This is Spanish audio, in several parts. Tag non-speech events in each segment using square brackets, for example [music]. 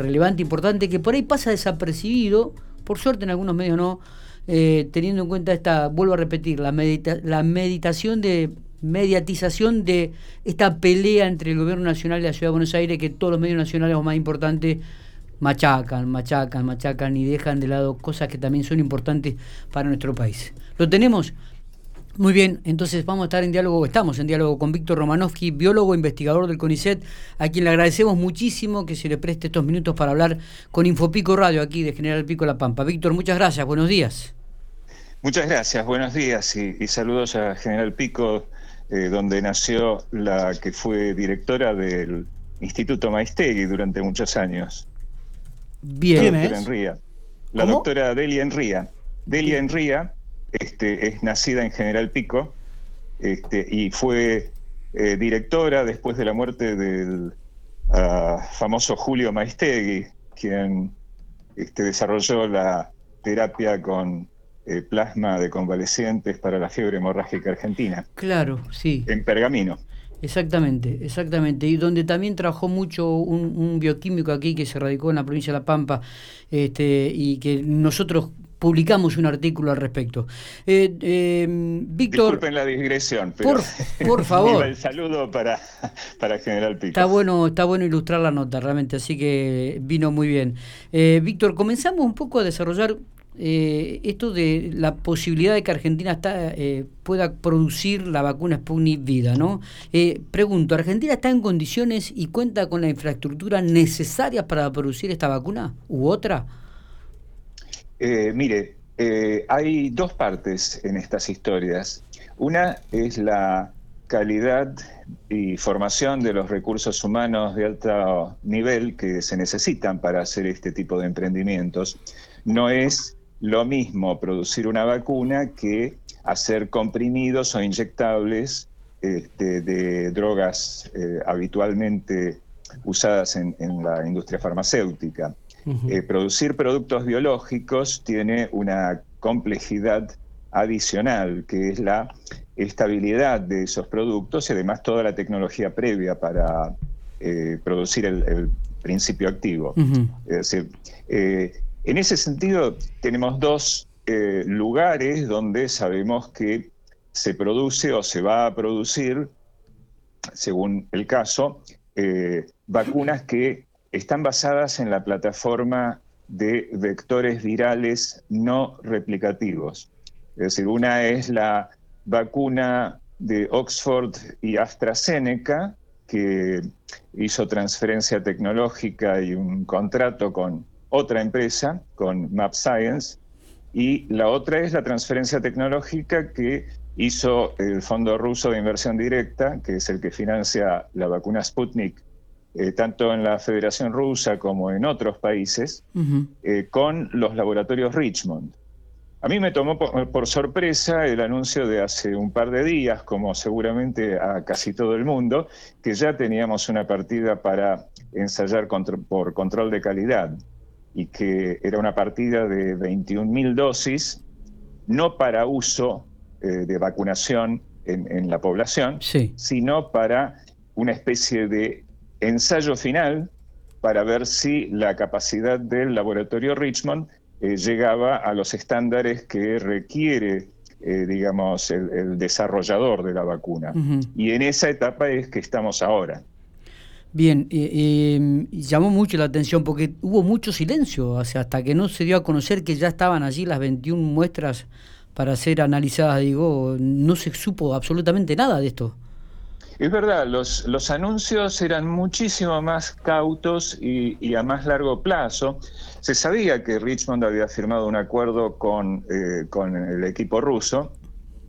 relevante, importante, que por ahí pasa desapercibido, por suerte en algunos medios no, eh, teniendo en cuenta esta, vuelvo a repetir, la, la meditación de mediatización de esta pelea entre el gobierno nacional y la ciudad de Buenos Aires que todos los medios nacionales o más importantes machacan, machacan, machacan y dejan de lado cosas que también son importantes para nuestro país. ¿Lo tenemos? Muy bien, entonces vamos a estar en diálogo, estamos en diálogo con Víctor Romanovsky, biólogo, investigador del CONICET, a quien le agradecemos muchísimo que se le preste estos minutos para hablar con Infopico Radio aquí de General Pico La Pampa. Víctor, muchas gracias, buenos días. Muchas gracias, buenos días y, saludos a General Pico, eh, donde nació la que fue directora del Instituto Maistegui durante muchos años. Bien, la doctora La doctora Delia Enría. Delia Enría este, es nacida en General Pico este, y fue eh, directora después de la muerte del ah, famoso Julio Maistegui, quien este, desarrolló la terapia con eh, plasma de convalecientes para la fiebre hemorrágica argentina. Claro, sí. En Pergamino. Exactamente, exactamente. Y donde también trabajó mucho un, bioquímico aquí que se radicó en la provincia de La Pampa este, y que nosotros publicamos un artículo al respecto. Eh, eh, Víctor. Disculpen la digresión, pero. Por, [laughs] favor. el saludo para, para General Pico. Está bueno, está bueno ilustrar la nota, realmente, así que vino muy bien. Eh, Víctor, comenzamos un poco a desarrollar eh, esto de la posibilidad de que Argentina está, eh, pueda producir la vacuna Sputnik Vida, ¿no? Eh, pregunto, ¿Argentina está en condiciones y cuenta con la infraestructura necesaria para producir esta vacuna u otra? Mire, hay dos partes en estas historias. Una es la calidad y formación de los recursos humanos de alto nivel que se necesitan para hacer este tipo de emprendimientos. No es lo mismo producir una vacuna que hacer comprimidos o inyectables este, de drogas eh, habitualmente usadas en, la industria farmacéutica. Eh, producir productos biológicos tiene una complejidad adicional, que es la estabilidad de esos productos y además toda la tecnología previa para eh, producir el, principio activo. Es decir, en ese sentido, tenemos dos eh, lugares donde sabemos que se produce o se va a producir, según el caso, eh, vacunas que están basadas en la plataforma de vectores virales no replicativos. Es decir, una es la vacuna de Oxford y AstraZeneca, que hizo transferencia tecnológica y un contrato con otra empresa con Map Science y la otra es la transferencia tecnológica que hizo el Fondo Ruso de Inversión Directa, que es el que financia la vacuna Sputnik, eh, tanto en la Federación Rusa como en otros países, eh, con los laboratorios Richmond. A mí me tomó por, sorpresa el anuncio de hace un par de días, como seguramente a casi todo el mundo, que ya teníamos una partida para ensayar por control de calidad y que era una partida de 21.000 dosis, no para uso eh, de vacunación en, la población, sino para una especie de ensayo final para ver si la capacidad del laboratorio Richmond eh, llegaba a los estándares que requiere, eh, digamos, el, desarrollador de la vacuna. Y en esa etapa es que estamos ahora. Bien, eh, llamó mucho la atención porque hubo mucho silencio, hasta que no se dio a conocer que ya estaban allí las 21 muestras para ser analizadas, digo, no se supo absolutamente nada de esto. Es verdad, los, los anuncios eran muchísimo más cautos y, a más largo plazo. Se sabía que Richmond había firmado un acuerdo con, eh, con el equipo ruso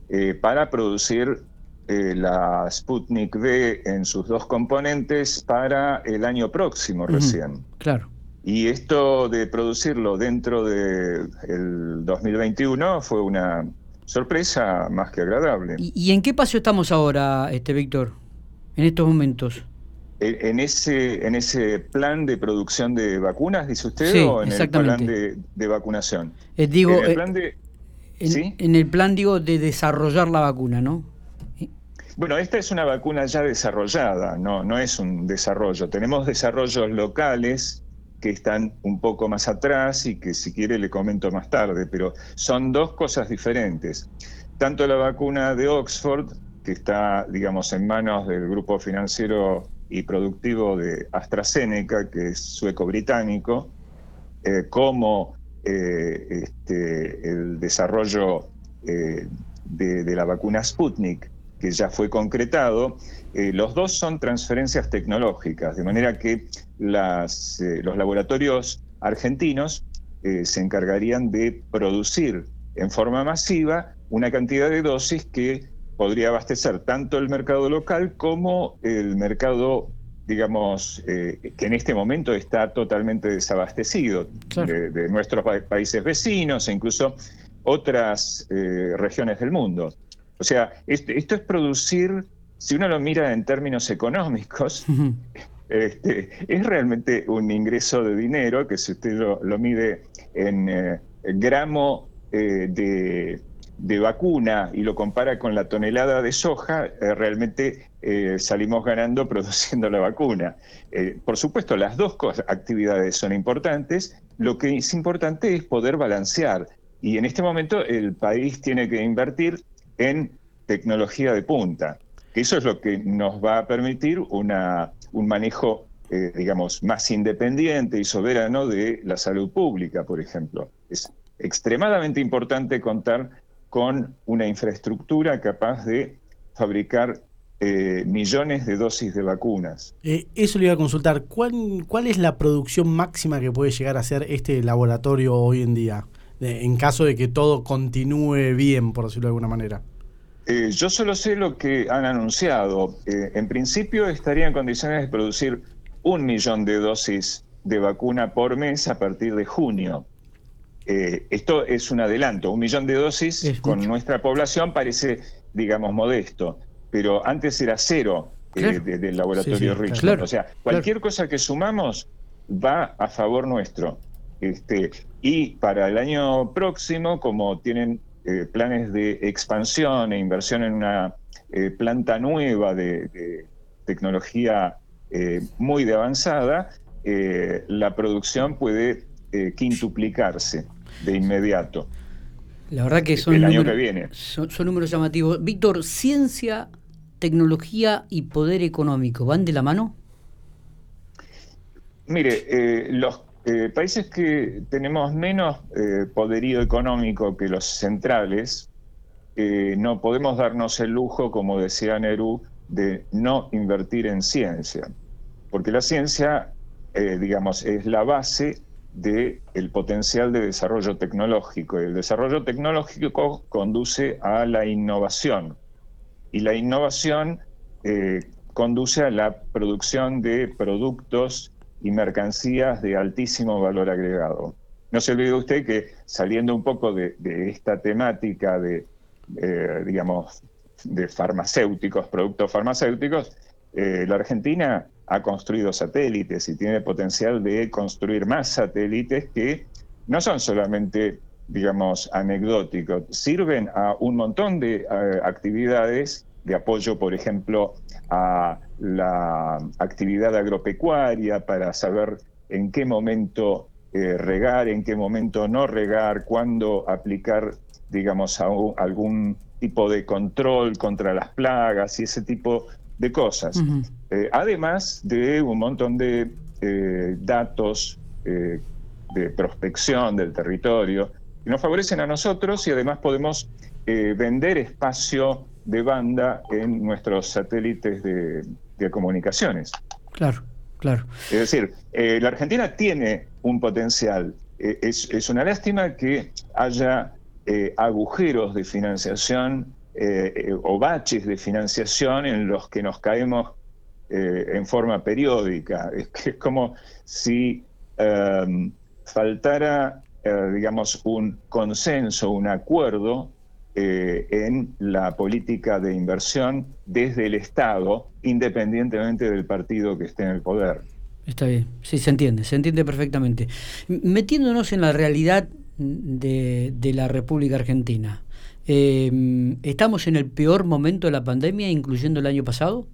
eh, para producir eh, la Sputnik V en sus dos componentes para el año próximo recién. Claro. Y esto de producirlo dentro del 2021 fue una sorpresa más que agradable. ¿Y, en qué paso estamos ahora, este Víctor, en estos momentos? En ese, en ese plan de producción de vacunas, dice usted, o en el plan de, vacunación. Eh, digo, en el plan de, en el plan digo de desarrollar la vacuna, ¿no? Bueno, esta es una vacuna ya desarrollada, no, no es un desarrollo. Tenemos desarrollos locales que están un poco más atrás y que si quiere le comento más tarde, pero son dos cosas diferentes. Tanto la vacuna de Oxford, que está, digamos, en manos del grupo financiero y productivo de AstraZeneca, que es sueco-británico, eh, como eh, este, el desarrollo eh, de, la vacuna Sputnik, que ya fue concretado, los dos son transferencias tecnológicas, de manera que las, los laboratorios argentinos se encargarían de producir en forma masiva una cantidad de dosis que podría abastecer tanto el mercado local como el mercado, digamos, eh, que en este momento está totalmente desabastecido de, nuestros países vecinos e incluso otras eh, regiones del mundo. O sea, esto, es producir, si uno lo mira en términos económicos, este, es realmente un ingreso de dinero que si usted lo, mide en eh, gramo de de vacuna y lo compara con la tonelada de soja, eh, realmente eh, salimos ganando [laughs] produciendo la vacuna. Eh, por supuesto, las dos actividades son importantes. Lo que es importante es poder balancear. Y en este momento el país tiene que invertir en tecnología de punta, que eso es lo que nos va a permitir una, un manejo, digamos, más independiente y soberano de la salud pública, por ejemplo. Es extremadamente importante contar con una infraestructura capaz de fabricar eh, millones de dosis de vacunas. Eh, eso le iba a consultar. ¿Cuál, ¿Cuál es la producción máxima que puede llegar a hacer este laboratorio hoy en día? en caso de que todo continúe bien, por decirlo de alguna manera. Eh, yo solo sé lo que han anunciado. en principio estaría en condiciones de producir un millón de dosis de vacuna por mes a partir de junio. Eh, esto es un adelanto, un millón de dosis con nuestra población parece, digamos, modesto, pero antes era cero eh, del laboratorio sí, o sea, cualquier cosa que sumamos va a favor nuestro. Este, y para el año próximo, como tienen eh, planes de expansión e inversión en una planta nueva de, tecnología muy de avanzada, la producción puede eh, quintuplicarse de inmediato. La verdad que son, el año que viene. Son, números llamativos. Víctor, ciencia, tecnología y poder económico, ¿van de la mano? Mire, eh, los eh, países que tenemos menos poderío económico que los centrales, no podemos darnos el lujo, como decía Nerú, de no invertir en ciencia, porque la ciencia, digamos, es la base del el potencial de desarrollo tecnológico. El desarrollo tecnológico conduce a la innovación y la innovación eh, conduce a la producción de productos y mercancías de altísimo valor agregado. No se olvide usted que saliendo un poco de, esta temática de, eh, digamos, de farmacéuticos, productos farmacéuticos, eh, la Argentina ha construido satélites y tiene potencial de construir más satélites que no son solamente, digamos, anecdóticos, sirven a un montón de eh, actividades de apoyo, por ejemplo, a la actividad agropecuaria para saber en qué momento eh, regar, en qué momento no regar, cuándo aplicar, digamos, algún tipo de control contra las plagas y ese tipo de cosas. Eh, además de un montón de eh, datos eh, de prospección del territorio que nos favorecen a nosotros y además podemos vender espacio de banda en nuestros satélites de, comunicaciones. Claro, claro. Es decir, la Argentina tiene un potencial. Es, es, una lástima que haya agujeros de financiación eh, eh, o baches de financiación en los que nos caemos eh, en forma periódica. [laughs] Es, que es como si em, faltara, digamos, un consenso, un acuerdo en la política de inversión desde el Estado, independientemente del partido que esté en el poder. Está bien, sí, se entiende, se entiende perfectamente. Metiéndonos en la realidad de, de la República Argentina, eh, ¿Estamos en el peor momento de la pandemia, incluyendo el año pasado?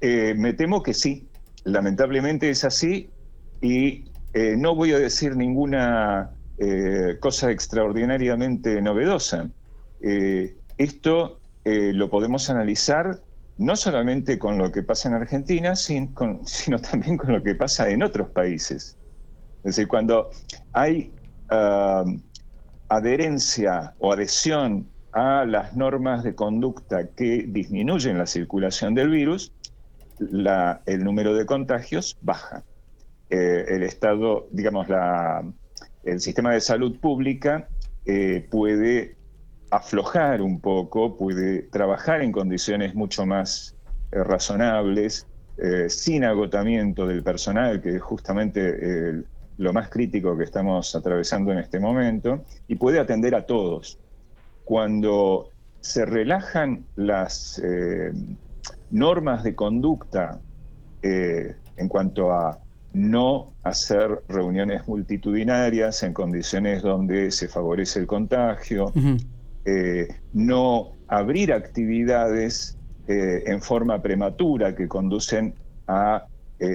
Eh, me temo que sí. Lamentablemente es así. Y eh, no voy a decir ninguna eh, cosa extraordinariamente novedosa. esto lo podemos analizar no solamente con lo que pasa en Argentina, [laughs] sino también con lo que pasa en otros países. Es decir, cuando hay ah, adherencia o adhesión a las normas de conducta que disminuyen la circulación del virus, el número de contagios baja. Eh, el Estado, digamos, el sistema de salud pública eh, puede aflojar un poco, puede trabajar en condiciones mucho más eh, razonables, sin agotamiento del personal, que es justamente lo más crítico que estamos atravesando en este momento, y puede atender a todos cuando se relajan las normas de conducta eh, en cuanto a no hacer reuniones multitudinarias en condiciones donde se favorece el contagio, eh, no abrir actividades en forma prematura que conducen a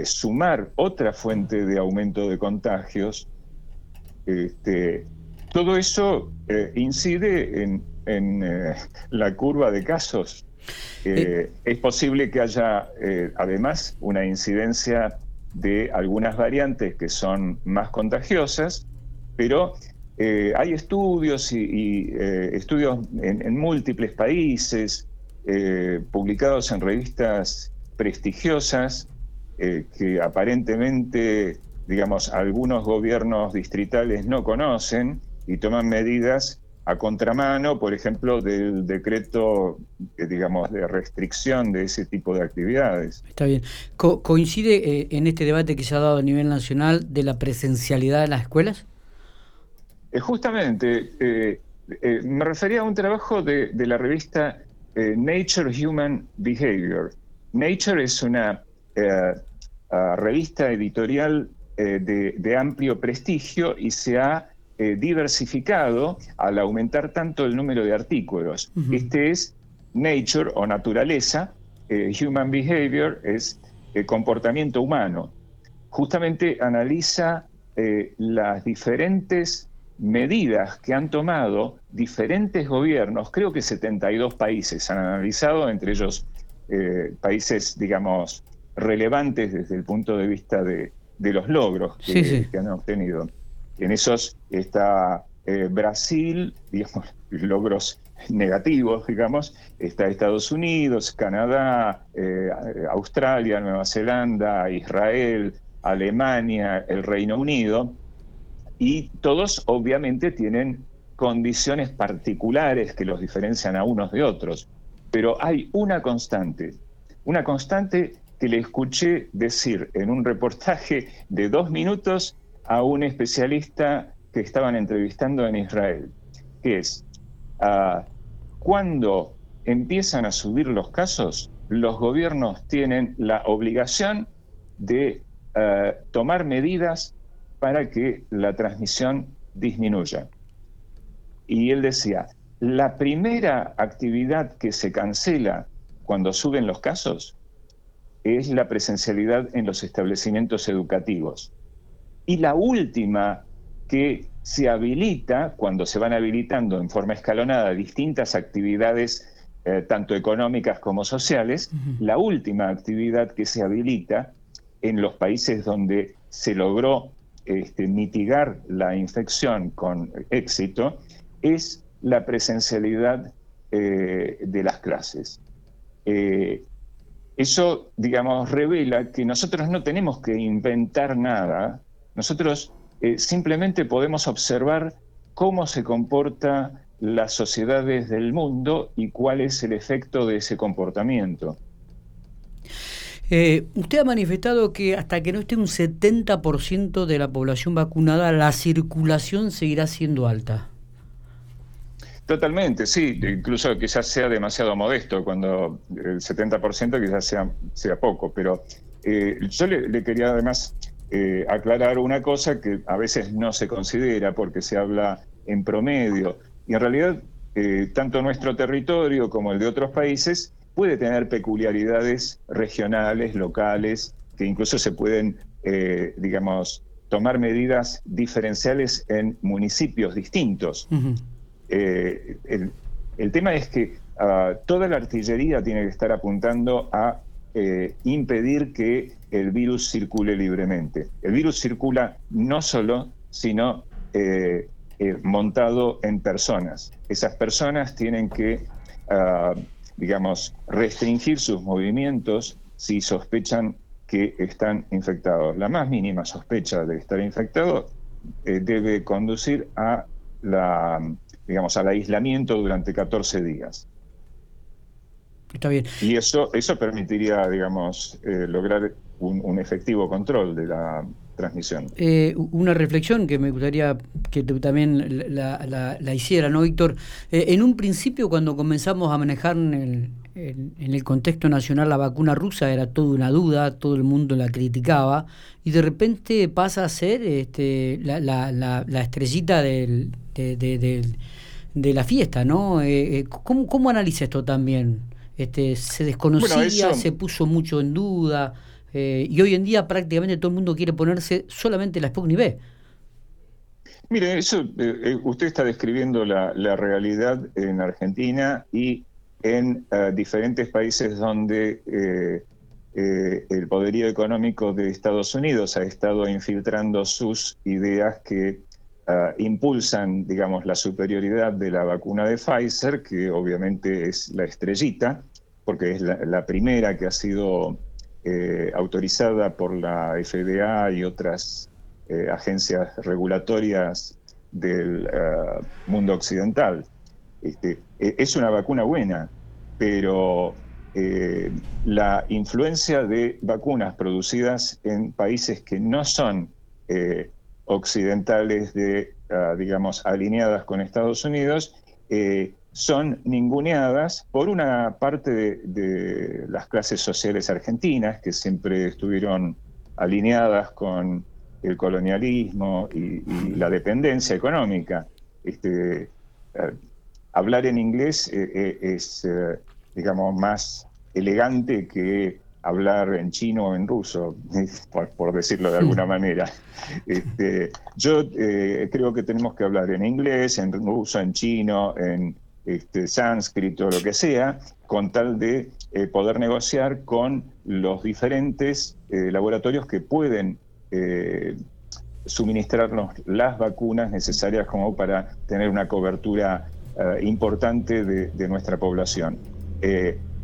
sumar otra fuente de aumento de contagios, este, todo eso eh, incide en, eh, la curva de casos. Eh, es posible que haya además una incidencia de algunas variantes que son más contagiosas, pero hay estudios y, estudios en, múltiples países, publicados en revistas prestigiosas, que aparentemente, digamos, algunos gobiernos distritales no conocen y toman medidas a contramano, por ejemplo, del decreto, eh, digamos, de restricción de ese tipo de actividades. Está bien. ¿Coincide eh, en este debate que se ha dado a nivel nacional de la presencialidad de las escuelas? Eh, justamente, me refería a un trabajo de, la revista Nature Human Behavior. Nature es una revista editorial de amplio prestigio y se ha eh, diversificado al aumentar tanto el número de artículos. Este es Nature o naturaleza, eh, Human Behavior es el comportamiento humano. Justamente analiza eh, las diferentes medidas que han tomado diferentes gobiernos, creo que 72 países han analizado, entre ellos países, digamos, relevantes desde el punto de vista de, los logros que han obtenido. En esos está eh, Brasil, [laughs] digamos, logros negativos, digamos, está Estados Unidos, Canadá, eh, Australia, Nueva Zelanda, Israel, Alemania, el Reino Unido, y todos obviamente tienen condiciones particulares que los diferencian a unos de otros, pero hay una constante, una constante que le escuché decir en un reportaje de dos minutos a un especialista que estaban entrevistando en Israel, que es, ah, cuando empiezan a subir los casos, los gobiernos tienen la obligación de ah, tomar medidas para que la transmisión disminuya. Y él decía, la primera actividad que se cancela cuando suben los casos es la presencialidad en los establecimientos educativos. Y la última que se habilita, cuando se van habilitando en forma escalonada distintas actividades, eh, tanto económicas como sociales, la última actividad que se habilita en los países donde se logró este, mitigar la infección con éxito es la presencialidad eh, de las clases. Eh, eso, digamos, revela que nosotros no tenemos que inventar nada, nosotros eh, simplemente podemos observar cómo se comporta las sociedades del mundo y cuál es el efecto de ese comportamiento. Eh, usted ha manifestado que hasta que no esté un 70% de la población vacunada, la circulación seguirá siendo alta. Totalmente, sí, incluso quizás sea demasiado modesto, cuando el 70% quizás sea, sea poco, pero eh, yo le, quería además eh, aclarar una cosa que a veces no se considera porque se habla en promedio. Y en realidad, eh, tanto nuestro territorio como el de otros países puede tener peculiaridades regionales, locales, que incluso se pueden digamos, tomar medidas diferenciales en municipios distintos. el, el, tema es que ah, toda la artillería tiene que estar apuntando a impedir que el virus circule libremente. El virus circula no solo, sino eh, eh, montado en personas. Esas personas tienen que, ah, digamos, restringir sus movimientos si sospechan que están infectados. La más mínima sospecha de estar infectado eh, debe conducir a digamos, al aislamiento durante 14 días. Está bien. Y eso, eso permitiría, digamos, lograr un, efectivo control de la transmisión. Eh, una reflexión que me gustaría que tú también la, la, hiciera, ¿no, Víctor? Eh, en un principio, cuando comenzamos a manejar en el, en, el, contexto nacional la vacuna rusa, era toda una duda, todo el mundo la criticaba, y de repente pasa a ser este, la, la, estrellita del, de, la fiesta, ¿no? Eh, ¿cómo, ¿Cómo analiza esto también? Este, se desconocía, se puso mucho en duda. Eh, y hoy en día prácticamente todo el mundo quiere ponerse solamente la Sputnik B. Mire, eso, eh, eh, usted está describiendo la, realidad en Argentina y en diferentes países donde el poderío económico de Estados Unidos ha estado infiltrando sus ideas que impulsan, digamos, la superioridad de la vacuna de Pfizer, que obviamente es la estrellita, porque es la primera que ha sido eh, autorizada por la FDA y otras eh, agencias regulatorias del eh, mundo occidental. Este, e, es una vacuna buena, pero la influencia de vacunas producidas en países que no son occidentales, de, ah, digamos, alineadas con Estados Unidos, son ninguneadas por una parte de, las clases sociales argentinas que siempre estuvieron alineadas con el colonialismo y, la dependencia económica. Este, eh, hablar en inglés eh, eh, es, digamos, más elegante que hablar en chino o en ruso, [laughs] por, decirlo de alguna manera. Este, yo creo que tenemos que hablar en inglés, en ruso, en chino, en este, sánscrito, lo que sea, con tal de eh, poder negociar con los diferentes eh, laboratorios que pueden eh, suministrarnos las vacunas necesarias como para tener una cobertura importante de, nuestra población.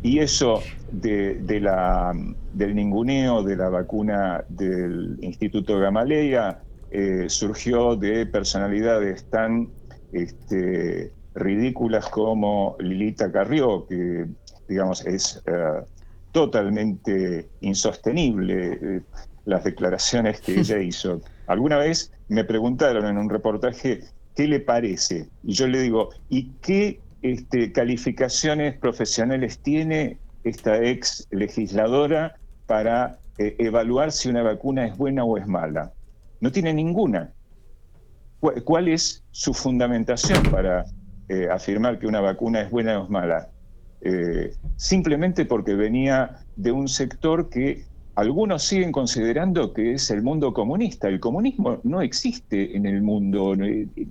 Y eso de, la, del ninguneo de la vacuna del Instituto Gamaleya surgió de personalidades tan este, ridículas como Lilita Carrió, que digamos es eh, totalmente insostenible eh, las declaraciones que ella [laughs] hizo. Alguna vez me preguntaron en un reportaje qué le parece y yo le digo, ¿y qué este, calificaciones profesionales tiene esta ex legisladora para eh, evaluar si una vacuna es buena o es mala? No tiene ninguna. ¿Cuál es su fundamentación para eh, afirmar que una vacuna es buena o es mala, eh, simplemente porque venía de un sector que algunos siguen considerando que es el mundo comunista. El comunismo no existe en el mundo,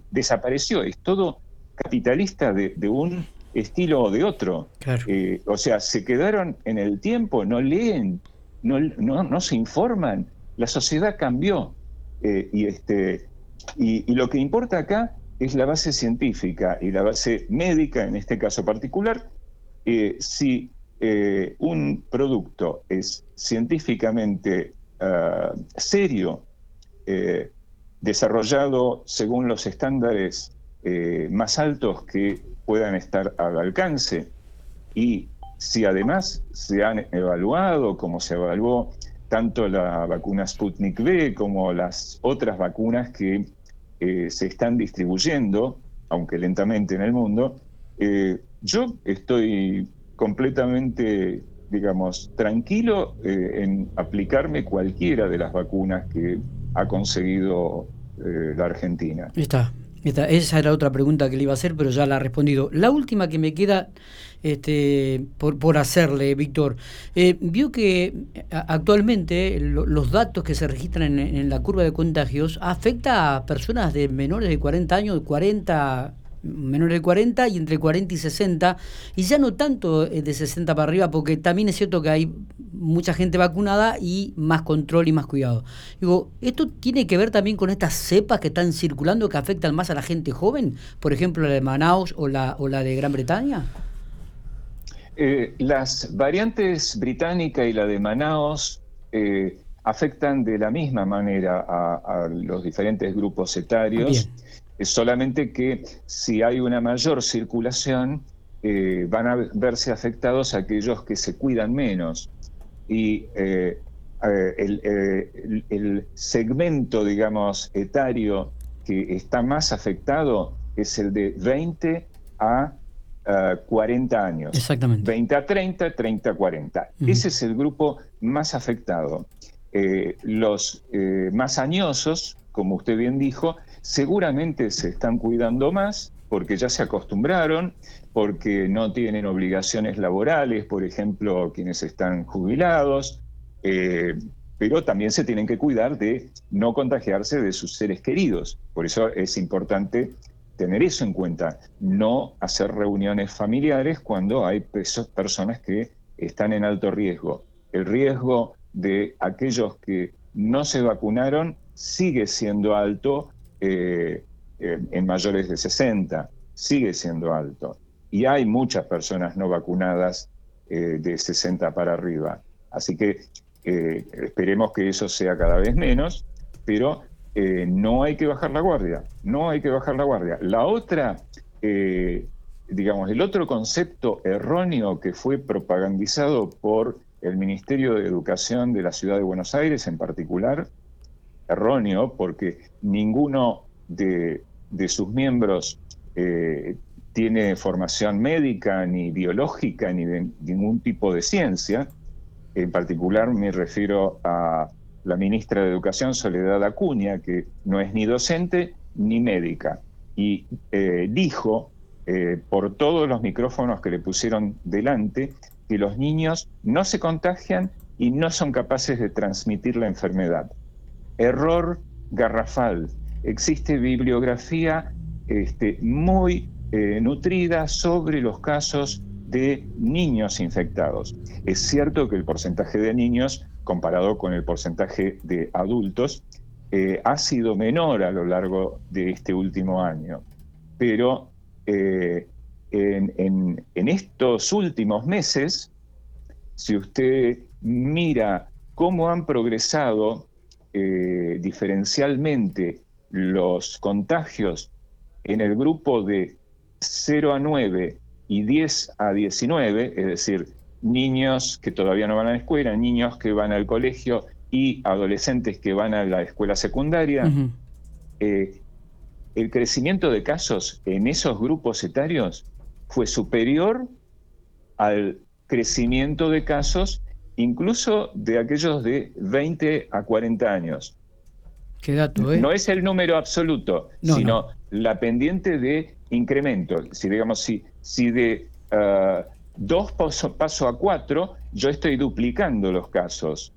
desapareció, es todo capitalista de, un estilo o de otro. Eh, o sea, se quedaron en el tiempo, no leen, no, no, se informan. La sociedad cambió. y, este, y lo que importa acá es la base científica y la base médica, en este caso particular, eh, si eh, un producto es científicamente ah, serio, eh, desarrollado según los estándares más altos que puedan estar al alcance, y si además se han evaluado, como se evaluó tanto la vacuna Sputnik V como las otras vacunas que eh, se están distribuyendo, aunque lentamente en el mundo, eh, yo estoy completamente, digamos, tranquilo eh, en aplicarme cualquiera de las vacunas que ha conseguido la Argentina. Está. Esa era otra pregunta que le iba a hacer, pero ya la ha respondido. La última que me queda este, por, por hacerle, Víctor, eh, vio que actualmente los datos que se registran en, en, la curva de contagios afecta a personas de menores de 40 años, 40 menores de 40 y entre 40 y 60, y ya no tanto eh, de 60 para arriba, porque también es cierto que hay mucha gente vacunada y más control y más cuidado. Digo, ¿esto tiene que ver también con estas cepas que están circulando que afectan más a la gente joven? Por ejemplo, la de Manaus o la, o la de Gran Bretaña. Eh, las variantes británica y la de Manaus eh, afectan de la misma manera a, los diferentes grupos etarios. Es solamente que si hay una mayor circulación, eh, van a verse afectados aquellos que se cuidan menos. Y eh, eh, el, segmento, digamos, etario que está más afectado es el de 20 a 40 años. Exactamente. 20 a 30, 30 a 40. Ese es el grupo más afectado. los más añosos, como usted bien dijo, seguramente se están cuidando más porque ya se acostumbraron, porque no tienen obligaciones laborales, por ejemplo, quienes están jubilados, eh, pero también se tienen que cuidar de no contagiarse de sus seres queridos. Por eso es importante tener eso en cuenta, no hacer reuniones familiares cuando hay personas que están en alto riesgo. El riesgo de aquellos que no se vacunaron sigue siendo alto eh, en mayores de 60, sigue siendo alto. Y hay muchas personas no vacunadas eh, de 60 para arriba. Así que eh, esperemos que eso sea cada vez menos, pero no hay que bajar la guardia, no hay que bajar la guardia. La otra, digamos, el otro concepto erróneo que fue propagandizado por el Ministerio de Educación de la Ciudad de Buenos Aires en particular, erróneo porque ninguno de, sus miembros eh, tiene formación médica, ni biológica, ni de ningún tipo de ciencia. En particular me refiero a la ministra de Educación, Soledad Acuña, que no es ni docente ni médica. Y eh, dijo eh, por todos los micrófonos que le pusieron delante que los niños no se contagian y no son capaces de transmitir la enfermedad. Error garrafal. Existe bibliografía este, muy eh, nutrida sobre los casos de niños infectados. Es cierto que el porcentaje de niños, comparado con el porcentaje de adultos, eh, ha sido menor a lo largo de este último año. Pero eh, en, en estos últimos meses, si usted mira cómo han progresado eh, diferencialmente los contagios en el grupo de 0 a 9 y 10 a 19, es decir, niños que todavía no van a la escuela, niños que van al colegio y adolescentes que van a la escuela secundaria, eh, el crecimiento de casos en esos grupos etarios fue superior al crecimiento de casos incluso de aquellos de 20 a 40 años. ¿Qué dato, eh? No es el número absoluto, sino la pendiente de incremento. Si digamos, si, si de uh, dos paso, paso a cuatro, yo estoy duplicando los casos,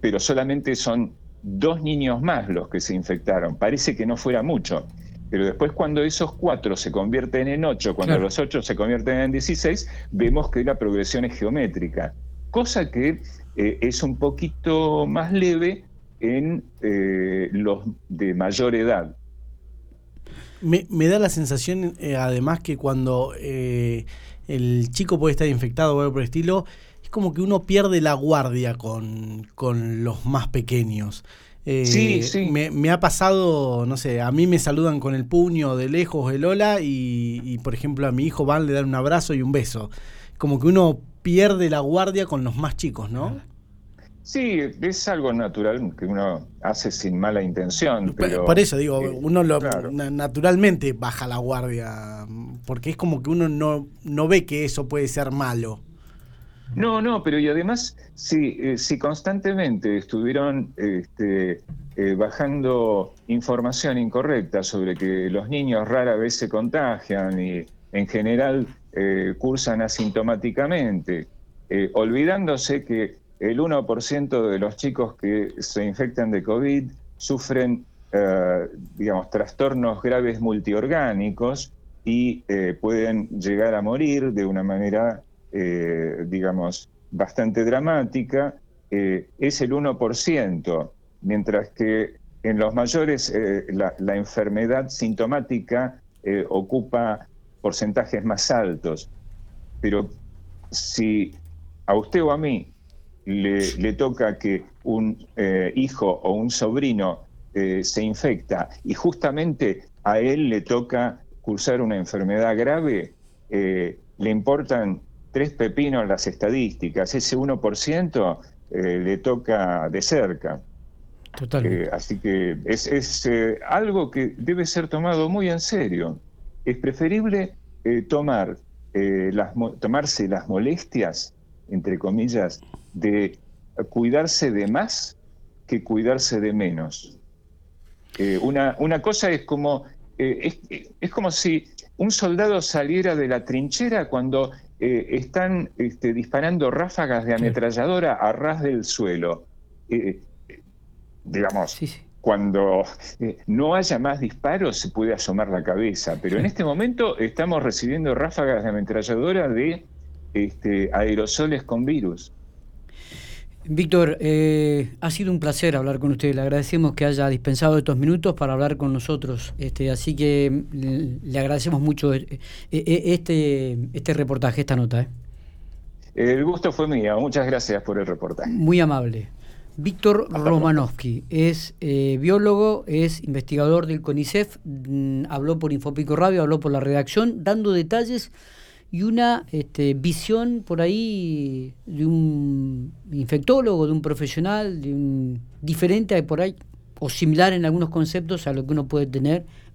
pero solamente son dos niños más los que se infectaron. Parece que no fuera mucho. Pero después cuando esos cuatro se convierten en ocho, cuando los ocho se convierten en 16, vemos que la progresión es geométrica cosa que eh, es un poquito más leve en eh, los de mayor edad. Me, da la sensación, eh, además, que cuando el chico puede estar infectado o algo por el estilo, es como que uno pierde la guardia con, los más pequeños. sí, sí. Me, ha pasado, no sé, a mí me saludan con el puño de lejos, el hola, y, y por ejemplo a mi hijo van, le dan un abrazo y un beso. Como que uno pierde la guardia con los más chicos, ¿no? Sí, es algo natural que uno hace sin mala intención. Pero, Por eso digo, uno naturalmente baja la guardia, porque es como que uno no, no ve que eso puede ser malo. No, no, pero y además, si, eh, si constantemente estuvieron este, eh, bajando información incorrecta sobre que los niños rara vez se contagian y en general eh, cursan asintomáticamente, olvidándose que el 1% de los chicos que se infectan de COVID sufren, digamos, trastornos graves multiorgánicos y pueden llegar a morir de una manera eh, digamos, bastante dramática, eh, es el 1%, mientras que en los mayores eh, la, enfermedad sintomática ocupa porcentajes más altos. Pero si a usted o a mí le, le toca que un hijo o un sobrino se infecta y justamente a él le toca cursar una enfermedad grave, le importan tres pepinos las estadísticas, ese 1% eh, le toca de cerca. Totalmente. Eh, así que es, eh, algo que debe ser tomado muy en serio. Es preferible tomar, las, tomarse las molestias, entre comillas, de cuidarse de más que cuidarse de menos. una, una cosa es como, es, es como si un soldado saliera de la trinchera cuando eh, están este, disparando ráfagas de ametralladora a ras del suelo. Eh, eh, digamos, cuando no haya más disparos se puede asomar la cabeza, pero en este momento estamos recibiendo ráfagas de ametralladora de este, aerosoles con virus. Víctor, eh, ha sido un placer hablar con usted. Le agradecemos que haya dispensado estos minutos para hablar con nosotros. Este, así que le agradecemos mucho eh, eh, este, este reportaje, esta nota. El gusto fue mío. Muchas gracias por el reportaje. Muy amable. Víctor Romanovsky es biólogo, es investigador del CONICEF, mm, habló por Infopico Radio, habló por la redacción, dando detalles y una este, visión por ahí de un infectólogo, de un profesional, de un diferente por ahí, o similar en algunos conceptos a lo que uno puede tener